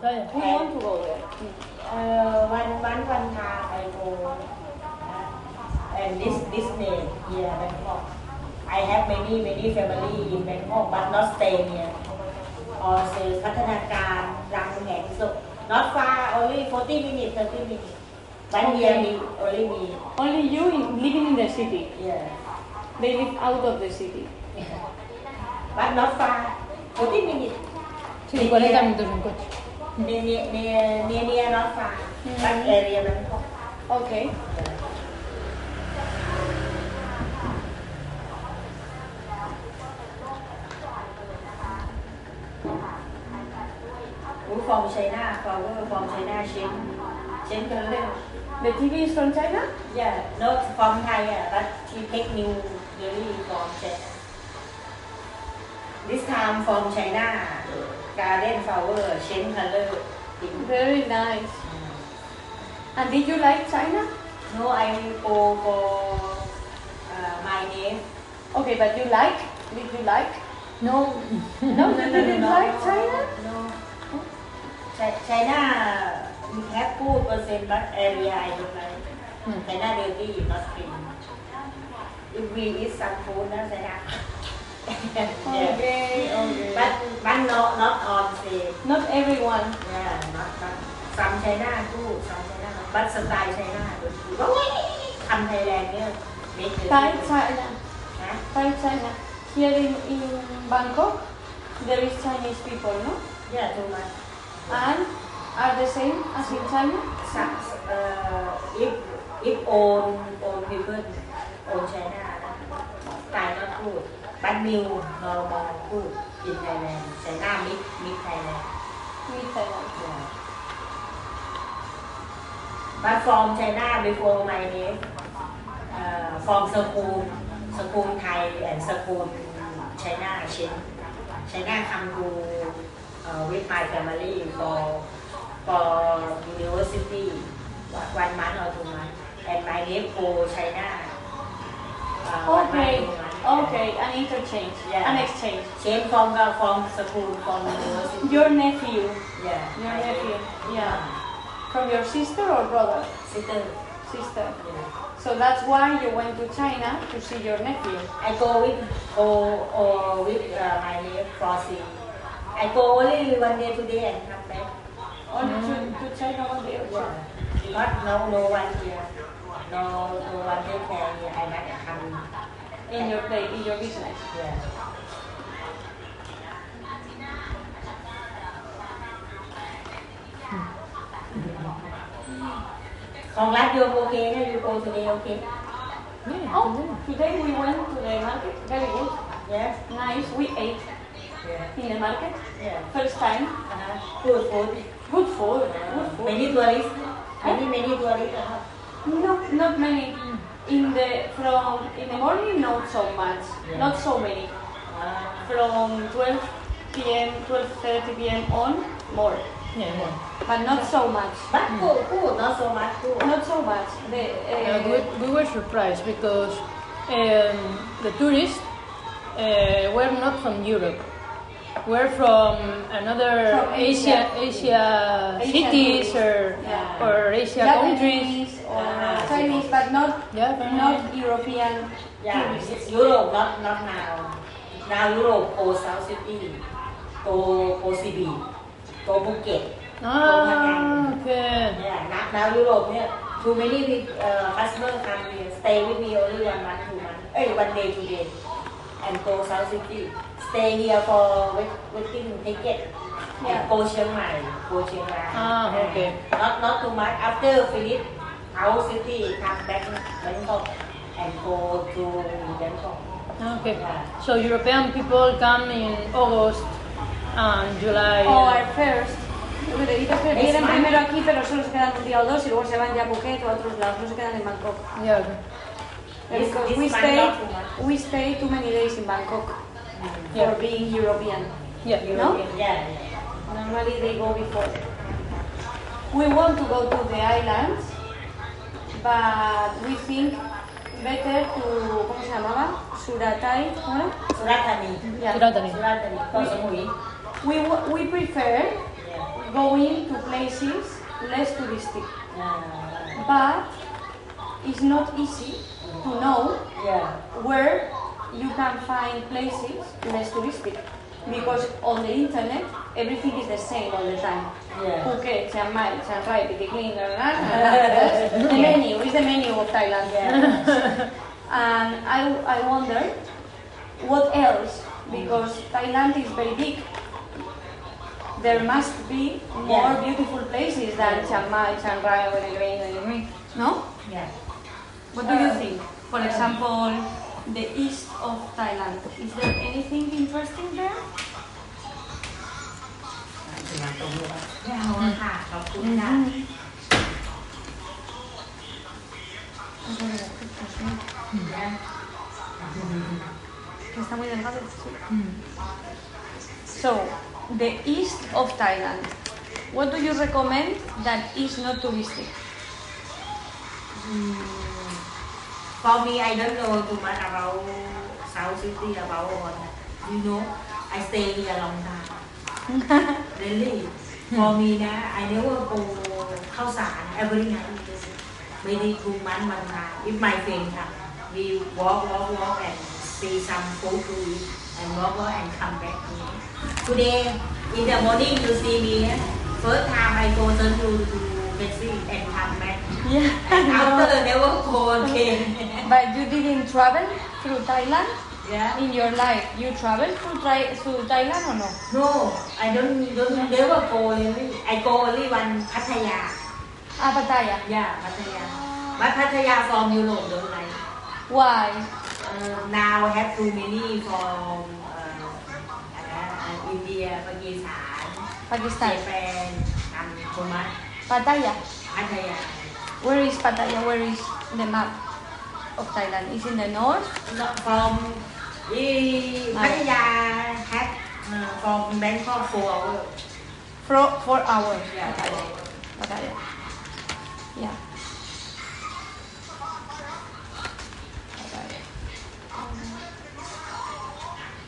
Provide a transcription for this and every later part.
China. We want to go there. Uh, one one one time I go uh, and this Disney here Bangkok. I have many many family in Bangkok but not stay here. Or say พัฒนาการรามคำแหง so not far only 40 minutes 30 minutes. But here we only me Only you in, living in the city. yeah. They live out of the city. But not far 40 minutes. Sí, 40 minutos en coche. Near near near near, near not far. But area Bangkok. Okay. From China, from China, Shen, Shen color. The TV is from China? Yeah, not from yeah, but she take new really from China. This time from China, garden flower, Shen color. pink. Very nice. And did you like China? No, I go for uh, my name. Okay, but you like? Did you like? No. No, you didn't like China? No. Chi- China, we have good percent, but area I don't like. Hmm. China dirty, not clean. If we eat some food, China yeah. Okay, okay. But but not not on same. Not everyone. Yeah, not not some China too, some China. But style China โอ้ยทำไทยแลนด์เนี่ย make the Thai China. ฮะ Thai China. Here in, in Bangkok, there is Chinese people, no? yeah too much And are the same as in China? some uh, if if own own people own China style not good บันมิวนอรมอพูดกินไทยแลนด์ใส่หน้ามิดมิดไทยแลนด์มีไครบ้างบัตฟอร์มไชน่าไปฟอร์มไมเนสฟอร์มสกูลสกูลไทยแอนด์สกูลไชน่าเชนไชน่าคัมกูวิทไมแฟมิลี่ฟอร์ฟอร์ยูนิเวอร์ซิตี้วันมันออทูมันแอนด์ไมเนสโฟไชน่าโอเค okay, an interchange, Yeah. an exchange. Same from the from school from university Your nephew, yeah your nephew, yeah. From your sister or brother? sister Sister. yeah. So that's why you went to China to see your nephew. I go with go or with uh, my name Frosty. I go only one day today and come back. Only to, to China one day or. Yeah. Not no no one here. No no one here. I might come in your play, in your business. Hmm. Yeah. Congrats, you're okay, and you go today, okay? Yeah, oh, today we went to the market, very good. Yes. Nice, we ate yeah. in the market. Yeah. First time. Uh-huh. Good food. Good food. Uh, good food. Many tourists? Many, many tourists? Uh-huh. No, not many. In the from in the morning, not so much. Yeah. Not so many. From 12 p.m., 12:30 p.m. on, more, Yeah, yeah. but not so much. but good good not so much good Not so much. The Uh, uh, we, we were surprised because um, the tourists uh, were not from Europe. We're from another From Asia, Asia. Asia, cities tourists. or Yeah. or Asia countries. Or Ah, Chinese, but not Yeah, not. European Yeah, it's Europe, not not now. Now Europe go South City, go go CB, go Phuket. Ah, okay. Yeah, now, now Europe yeah. Too many with, uh, customer come here, stay with me only one month, two months, eh, one day, two day, and go South City. Stay here for wait, waiting ticket. Yeah. And go Chiang Mai, go Chiang Mai. Ah, okay. Not not too much. After finish our city, come back Bangkok and go to Bangkok. Okay. Yeah. So European people come in August and July. O al first. Pero ellos que Es vienen más- primero aquí, pero solo se quedan un día o dos y luego se van ya a Phuket o a otros lados, no se quedan en Bangkok. Yeah. Because we might stay, too we stay too many days in Bangkok Yeah. For being European. Yeah. No? Yeah, yeah. Normally they go before. We want to go to the islands, but we think better to, ¿cómo se llamaba? Suratai, ¿cómo era? Surathani. Yeah. Suratani. Surathani. Koh Samui. We, we prefer, Yeah. going to places less touristic. uh, But it's not easy to know yeah where you can find places less touristic because on the internet everything is the same all the time. yeah Phuket, Chiang Mai, Chiang Rai, Pitikling, the menu is the menu of Thailand. yeah And I, I wonder what else because Thailand is very big. There must be more Yeah. beautiful places than Chiang Mai, Chiang Rai, or Pitikling, no? yeah What do you uh, think? For example, the east of Thailand. Is there anything interesting there? ถึงงานตรงนี้แล้วไม่เอาอะค่ะขอบคุณค่ะ Yeah. Está muy delgado. So, the east of Thailand. What do you recommend that is not touristic? Mm, For me, I don't know too much about South City, about what. You know, I stay here a long time. really. For me, nah, I never go Khao every night. Maybe two months, one time. If my friend come, we walk, walk, walk and see some food to eat and walk, walk and come back here. Today, in the morning, you see me. Eh? First time I go to, the Betsy and come back. Yeah. And after never go again. But you didn't travel through Thailand yeah. in your life. You traveled through, Thai- through Thailand or no? No, I don't don't never go really. I go only one Pattaya. Ah, Pattaya. Yeah, Pattaya. But Pattaya from Europe don't like. Why? Uh, now have too many from uh, uh, India, Pakistan, Pakistan. Japan, and so much. Pattaya. Pattaya. Where is Pattaya? Where is the map of Thailand? Is in the north? Not from eh, Pattaya have uh, from Bangkok four hours. For four hours. Yeah, Pattaya. Pattaya. Yeah.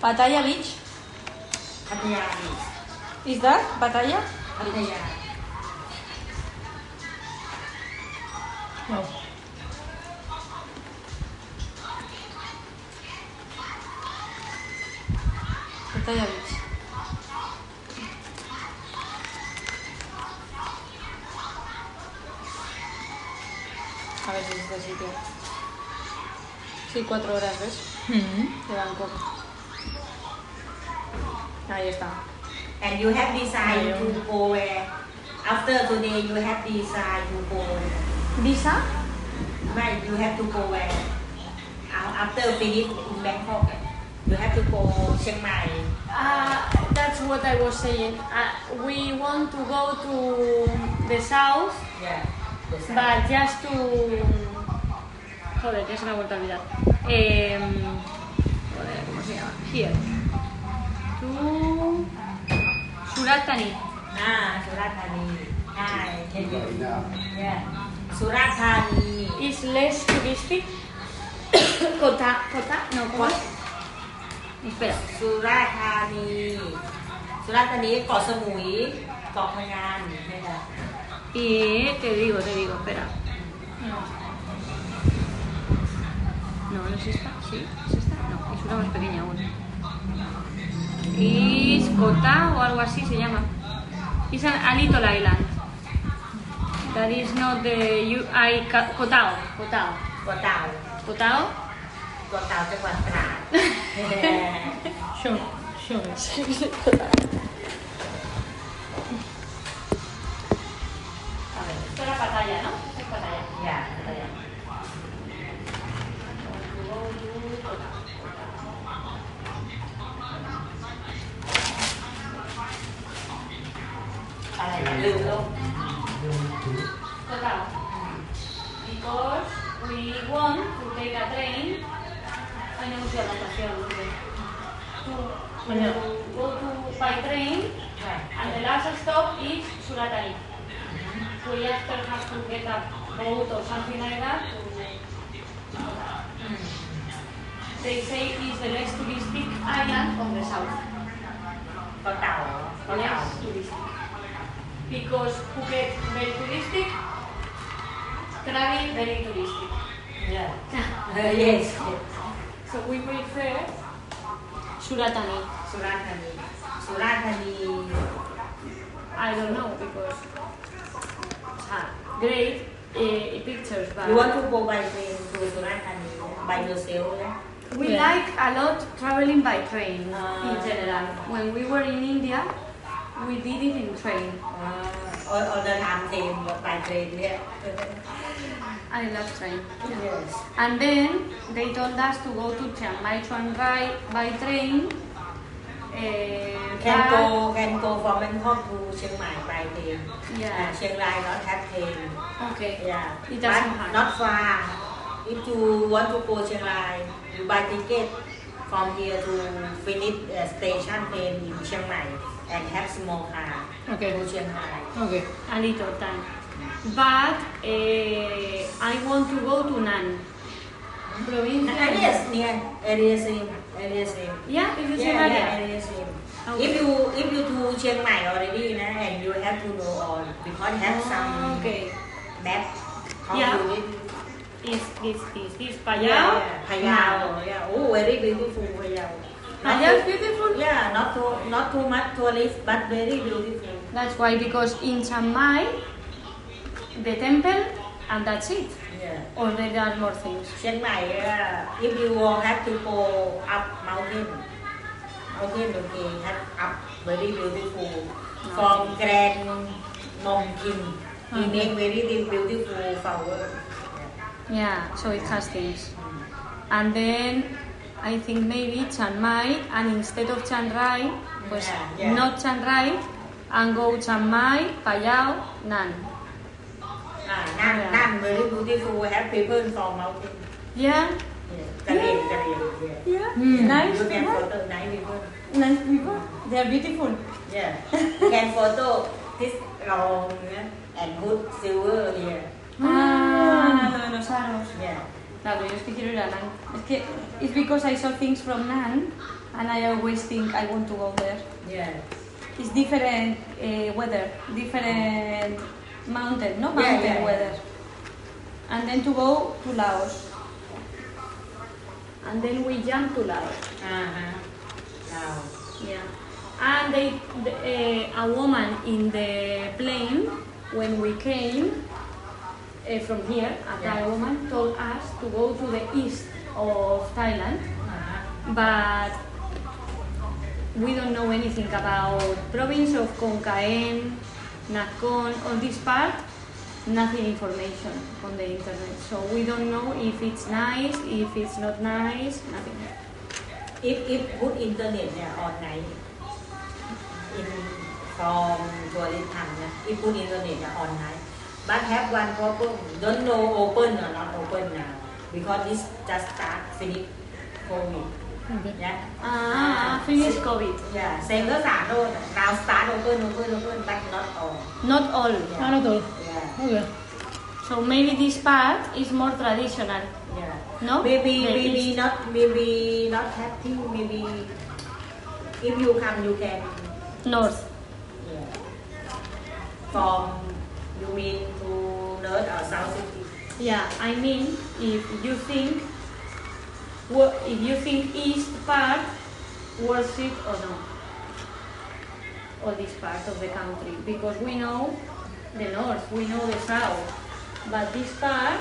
Pattaya Beach. Pattaya is Is that Pattaya? Pattaya. No. Pattaya Beach. A ver si es este sitio. Sí, cuatro horas, ¿ves? Hmm. De Bangkok. Ahí está. And you have decided to go where? After today, you have decided to go. ¿Visa? Right, you have to go where? A- After finish in Bangkok, you have to go Chiang Mai. Uh, that's what I was saying. Uh, we want to go to the south, Yeah. the south. but just to. Joder, ya se me ha vuelto a olvidar. Em, joder, ¿cómo se llama? Here. To. Surat Thani. Ah, Surat Thani. Ah, yeah. Surat Thani. Is less touristic. Kota, kota, no, ¿cómo? Espera. Surat Thani. Surat Thani, Koh Samui, Koh Phangan. Y te digo, te digo, espera. No. No, es esta, sí, es esta, no, es una más pequeña aún. Is Kota o algo así se llama. Is an a little island. That is not the you I Koh Tao. Kotao. Koh Tao. Kotao? Koh Tao จังหวัดตราด sure, sure. the actor has to get a boat or something like that. Mm. They say it's the next touristic island on the south. Patao. Next touristic. Because Phuket very touristic, Krabi very touristic. Yeah. uh, yes. So we prefer Suratani. Suratani. Suratani. I don't know because great uh, pictures, but You want to go by train to Surathani by yourself? Yeah? we Yeah. like a lot traveling by train Ah. in general. When we were in India, we did it in train. Uh, all, all the time same by train. Yeah. I love train. yes. And then they told us to go to Chiang Mai Chiang Rai by train. Can but- go can go from Bangkok to Chiang Mai by train. Yeah. Uh, Chiang Rai not have train. Okay. Yeah. It doesn't but not far. If you want to go Chiang Rai, you buy ticket from here to finish uh, station in Chiang Mai and have small car Okay. to Chiang Mai. Okay. A little time. But uh, I want to go to Nan. Provincia. Area near, area same, same. Yeah, it's the Yeah, yeah, area. Okay. If you if you to Chiang Mai already, na, and you have to know all because have oh, some Okay. map. How Yeah. you live. Is this this this Phayao? Yeah. Phayao. Yeah. Oh, very beautiful Phayao. Not Phayao is too- beautiful. Yeah, not too not too much tourist, but very beautiful. That's why because in Chiang Mai, the temple and that's it. Yeah. Or there are more things. Chiang Mai, uh, if you have to go up mountain, mountain okay, have up very beautiful. From Grand Nom King, he make very beautiful flower. Yeah, so it has things. And then I think maybe Chiang Mai, and instead of Chiang Rai, pues Yeah, yeah. not Chiang Rai, and go Chiang Mai, Phayao, Nan. Ah, Nam, Yeah. Nam very beautiful. Have people from mountain. Yeah, Yeah. Korean, Korean, yeah. yeah, nice You can people. photo nice people. Nice people. They are beautiful. Yeah. You can photo this long yeah, and put silver here. Ah, lo de los aros. Yeah. Claro, yo es que quiero ir a Nan. Es que it's because I saw things from Nan, and I always think I want to go there. Yeah. It's different uh, weather, different mountain, no mountain yeah, yeah. weather. And then to go to Laos. And then we jump to Laos. Uh-huh. Now. Yeah. And they, the, uh, a woman in the plane when we came uh, from here, a Thai Yeah. woman told us to go to the east of Thailand, Uh-huh. but we don't know anything about province of Khon Kaen, Nakhon, all this part. Nothing information on the internet, so we don't know if it's nice, if it's not nice, nothing. If if good internet yeah, on in from tourist time yeah, if good internet yeah, on. But have one problem, don't know open or not open now because this just start finish COVID. Yeah. Ah, finish COVID. Yeah, same as on. Now start over and over and over, but not all. Not all. Yeah. Ah, not all. Yeah. Okay. So maybe this part is more traditional. Yeah. No. Maybe there maybe not maybe not happy. Maybe if you come, you can. North. Yeah. From you mean to north or south city? Yeah, I mean if you think wo- if you think east part worth it or not, or this part of the country, because we know the north, we know the south, but this part,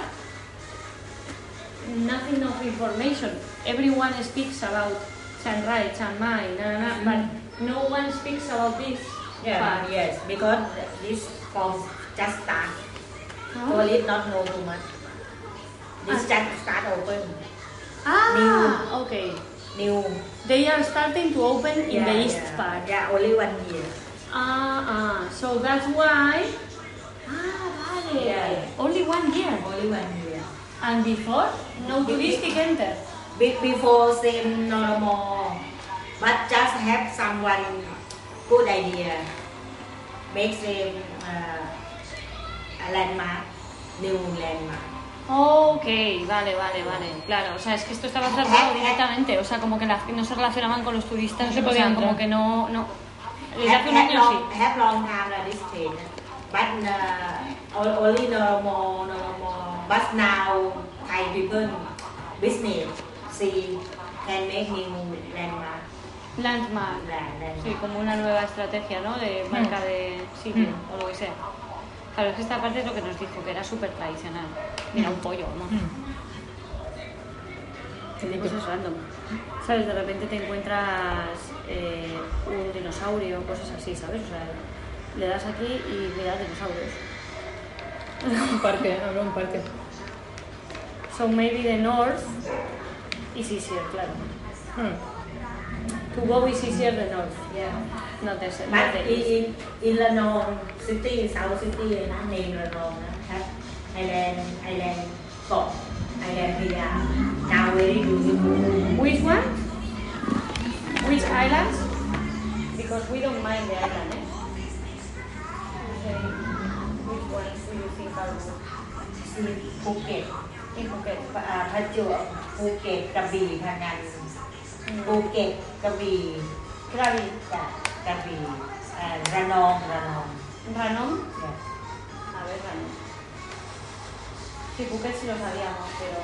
nothing of information. Everyone speaks about Chiang Rai, Chiang Mai, na, na, na, but no one speaks about this Yeah, part. yes, because this from just start. Oh. Not know too much. This ah. just start open. Ah, new. okay. New. They are starting to open in the east yeah. part. Yeah, only one year. Ah, ah, so that's why. Ah, vale. Yeah. Only one year. Only one year. And before, no touristic enter. Be- before same normal, but just have someone good idea. Make same uh, a landmark, new landmark. Ok, vale, vale, vale. Claro, o sea, es que esto estaba cerrado directamente. O sea, como que la- no se relacionaban con los turistas. No se o podía sea, como que no, no. Desde have, hace un año long, sí. have long time this train but o- only normal normal but now Thai people business see can make new landmark Landmark. land, landmark. Sí, como una nueva estrategia, ¿no? De marca de sitio Mm. o lo que sea. Claro, es que esta parte es lo que nos dijo, que era súper tradicional. Era un pollo, ¿no? Cosas random. ¿Sabes? De repente te encuentras eh, un dinosaurio, cosas así, ¿sabes? O sea, le das aquí y mira dinosaurios. Un parque, habrá un parque. So maybe the north is easier, claro. Hmm. To go is easier the north, yeah. Not the, not But the in, east. in, in Lanong city, South city, na, name Lanong, na, have island, island, got island Pia. Now very beautiful. Which one? Which islands? Because we don't mind the island, eh? Okay. Which ones do you think are good? ที่ภูเก็ต In Phuket. อ่าประจวบภูเก็ตกระบี่พังงาน ภูเก็ตกระบี่ Krabi. จ้ะกระบี่อ่าระนองระนอง Ranom. เนี่ย A ver, Ranom. Sí, Phuket sí lo sabíamos, pero...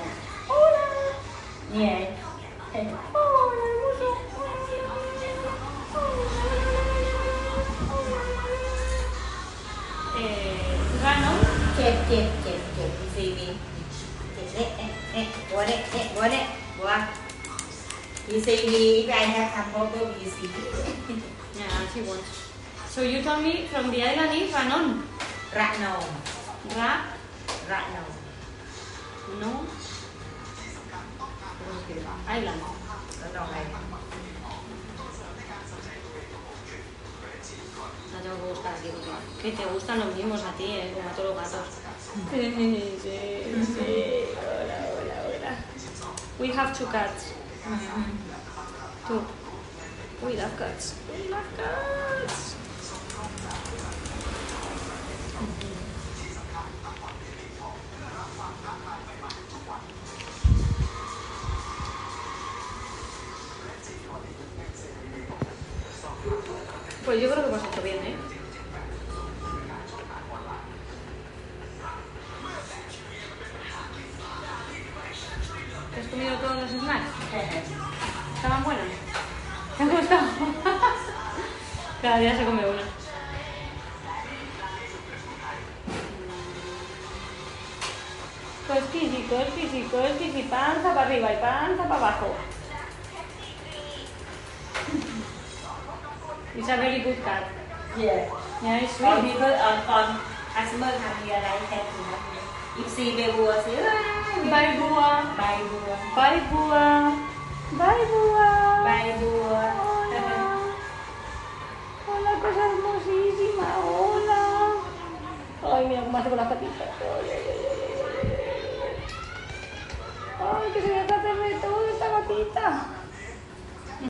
เนี่ย Eh, Ranom. เจ็บเจ็บเจ็บเจ็บซีบี You say me, I have a photo of you see. yeah, she wants. So you told me from the island is Ranon. Ratno. Ra? Ratno. No? Island. No, island. Pues, te gustan los mismos a ti, eh, como a todos los gatos. hola, hola, hola. We have two cats. Two. We love cats. We love cats. Pues yo creo que hemos chico, el chiqui panza para arriba y panza para abajo. Very. Yeah. Yeah, it's on, if see say, bye bua, bye bua, bye bua, bye. Hola, hola cosa hermosísima, hola. Ay, mira, más con las patitas. Ay, ay, ay. Ay, que se me está todo esta gatita.